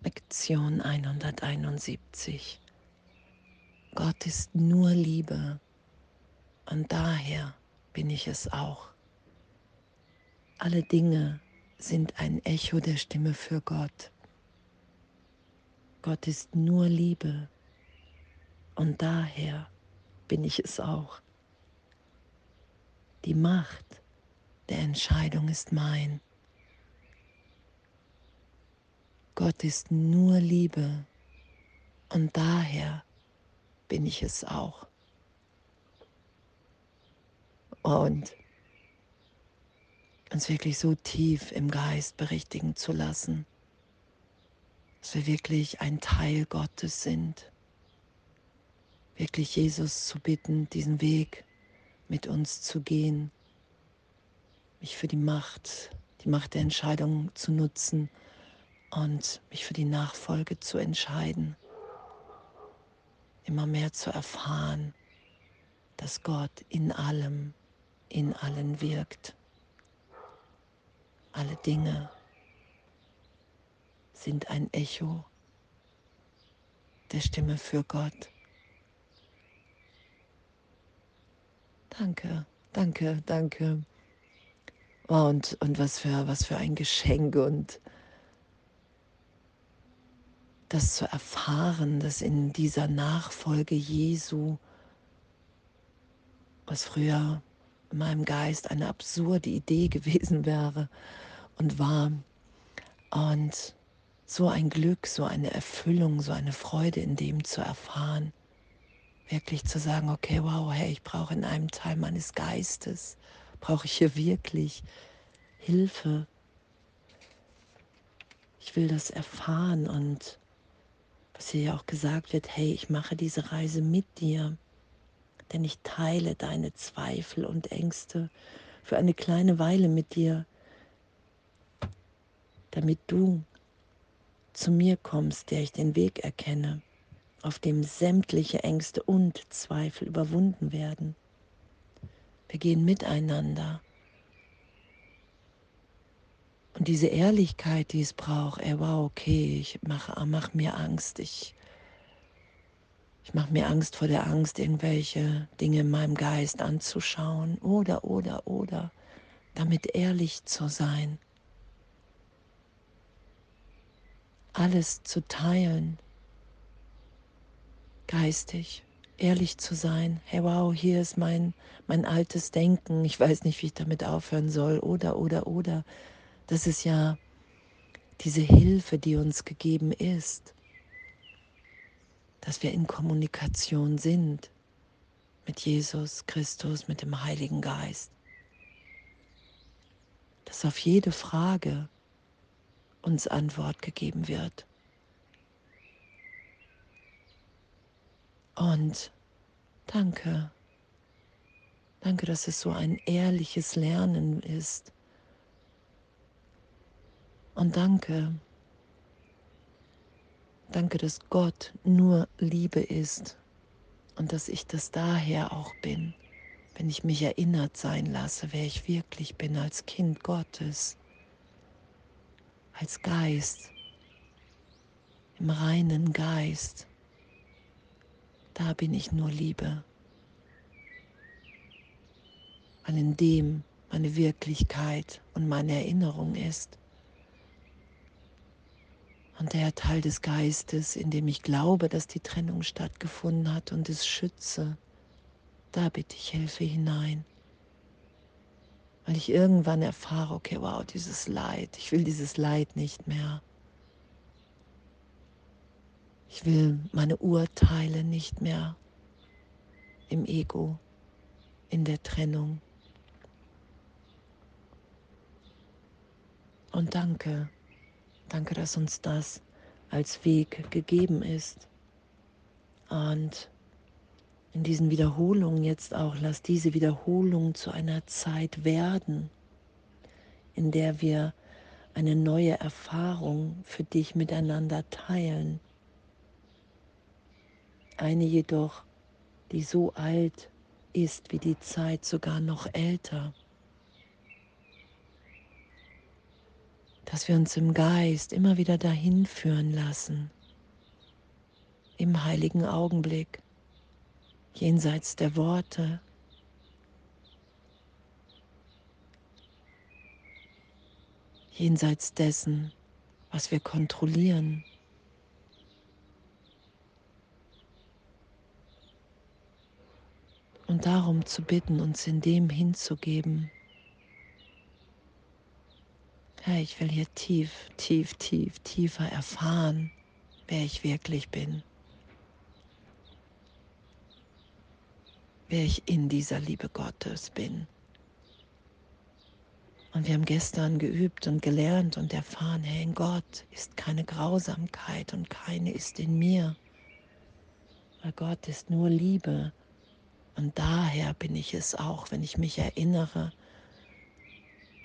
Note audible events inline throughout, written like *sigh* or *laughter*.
Lektion 171. Gott ist nur Liebe und daher bin ich es auch. Alle Dinge sind ein Echo der Stimme für Gott. Gott ist nur Liebe und daher bin ich es auch. Die Macht der Entscheidung ist mein. Gott ist nur Liebe und daher bin ich es auch. Und uns wirklich so tief im Geist berichtigen zu lassen, dass wir wirklich ein Teil Gottes sind. Wirklich Jesus zu bitten, diesen Weg mit uns zu gehen, mich für die Macht, die Macht der Entscheidung zu nutzen und mich für die Nachfolge zu entscheiden, immer mehr zu erfahren, dass Gott in allem, in allen wirkt. Alle Dinge sind ein Echo der Stimme für Gott. Danke, danke, danke. Oh, und, und was, für, was für ein Geschenk und das zu erfahren, dass in dieser Nachfolge Jesu, was früher in meinem Geist eine absurde Idee *laughs* gewesen wäre und war, und so ein Glück, so eine Erfüllung, so eine Freude in dem zu erfahren, wirklich zu sagen, okay, wow, hey, ich brauche in einem Teil meines Geistes, brauche ich hier wirklich Hilfe. Ich will das erfahren und hier ja auch gesagt wird, hey, ich mache diese Reise mit dir, denn ich teile deine Zweifel und Ängste für eine kleine Weile mit dir, damit du zu mir kommst, der ich den Weg erkenne, auf dem sämtliche Ängste und Zweifel überwunden werden. Wir gehen miteinander. Und diese Ehrlichkeit, die es braucht, ey, wow, okay, ich mache mach mir Angst, ich, ich mache mir Angst vor der Angst, irgendwelche Dinge in meinem Geist anzuschauen oder, oder, oder, damit ehrlich zu sein, alles zu teilen, geistig, ehrlich zu sein. Hey, wow, hier ist mein, mein altes Denken, ich weiß nicht, wie ich damit aufhören soll, oder, oder, oder. Das ist ja diese Hilfe, die uns gegeben ist, dass wir in Kommunikation sind mit Jesus Christus, mit dem Heiligen Geist. Dass auf jede Frage uns Antwort gegeben wird. Und danke, danke, dass es so ein ehrliches Lernen ist und danke, danke, dass Gott nur Liebe ist und dass ich das daher auch bin, wenn ich mich erinnert sein lasse, wer ich wirklich bin als Kind Gottes, als Geist, im reinen Geist. Da bin ich nur Liebe, weil in dem meine Wirklichkeit und meine Erinnerung ist. Und der Teil des Geistes, in dem ich glaube, dass die Trennung stattgefunden hat und es schütze, da bitte ich Hilfe hinein. Weil ich irgendwann erfahre, okay, wow, dieses Leid, ich will dieses Leid nicht mehr. Ich will meine Urteile nicht mehr im Ego, in der Trennung. Und danke Danke, dass uns das als Weg gegeben ist. Und in diesen Wiederholungen jetzt auch, lass diese Wiederholung zu einer Zeit werden, in der wir eine neue Erfahrung für dich miteinander teilen. Eine jedoch, die so alt ist wie die Zeit, sogar noch älter. Dass wir uns im Geist immer wieder dahin führen lassen, im heiligen Augenblick, jenseits der Worte, jenseits dessen, was wir kontrollieren. Und darum zu bitten, uns in dem hinzugeben. Herr, ich will hier tief, tief, tief, tiefer erfahren, wer ich wirklich bin. Wer ich in dieser Liebe Gottes bin. Und wir haben gestern geübt und gelernt und erfahren, hey, in Gott ist keine Grausamkeit und keine ist in mir. Weil Gott ist nur Liebe. Und daher bin ich es auch, wenn ich mich erinnere,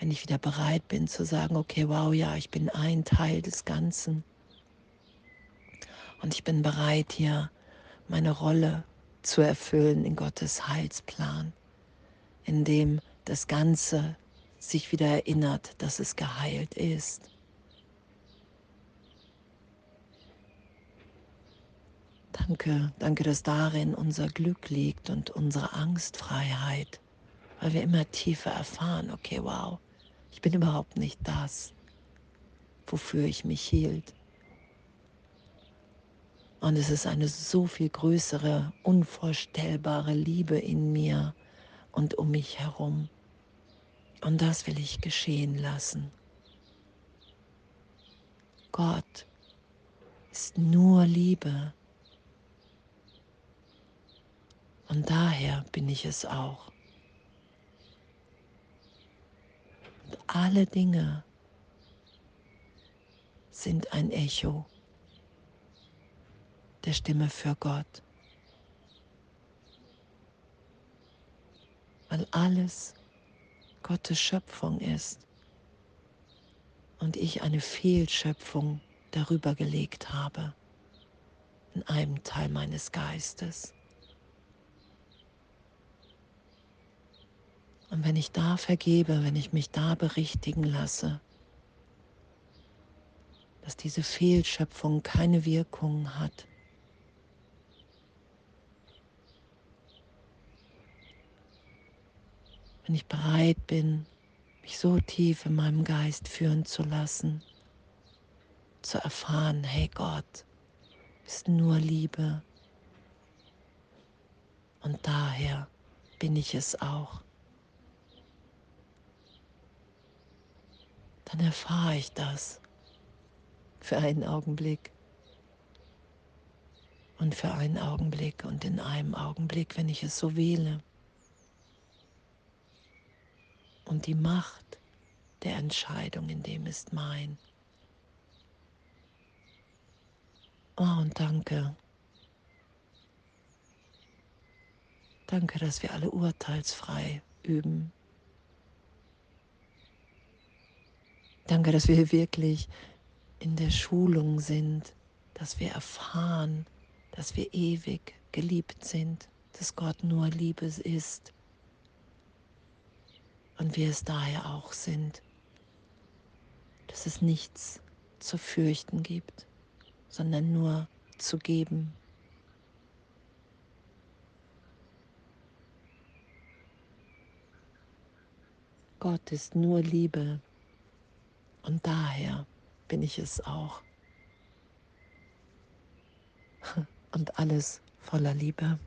wenn ich wieder bereit bin zu sagen, okay, wow, ja, ich bin ein Teil des Ganzen. Und ich bin bereit, hier meine Rolle zu erfüllen in Gottes Heilsplan, in dem das Ganze sich wieder erinnert, dass es geheilt ist. Danke, danke, dass darin unser Glück liegt und unsere Angstfreiheit, weil wir immer tiefer erfahren, okay, wow, ich bin überhaupt nicht das, wofür ich mich hielt. Und es ist eine so viel größere, unvorstellbare Liebe in mir und um mich herum. Und das will ich geschehen lassen. Gott ist nur Liebe. Und daher bin ich es auch. Alle Dinge sind ein Echo der Stimme für Gott. Weil alles Gottes Schöpfung ist und ich eine Fehlschöpfung darüber gelegt habe in einem Teil meines Geistes. Und wenn ich da vergebe, wenn ich mich da berichtigen lasse, dass diese Fehlschöpfung keine Wirkung hat, wenn ich bereit bin, mich so tief in meinem Geist führen zu lassen, zu erfahren, hey Gott, ist nur Liebe. Und daher bin ich es auch. Dann erfahre ich das für einen Augenblick und für einen Augenblick und in einem Augenblick, wenn ich es so wähle. Und die Macht der Entscheidung in dem ist mein. Oh, und danke. Danke, dass wir alle urteilsfrei üben. Danke, dass wir wirklich in der Schulung sind, dass wir erfahren, dass wir ewig geliebt sind, dass Gott nur Liebe ist und wir es daher auch sind, dass es nichts zu fürchten gibt, sondern nur zu geben. Gott ist nur Liebe und daher bin ich es auch. *laughs* Und alles voller Liebe.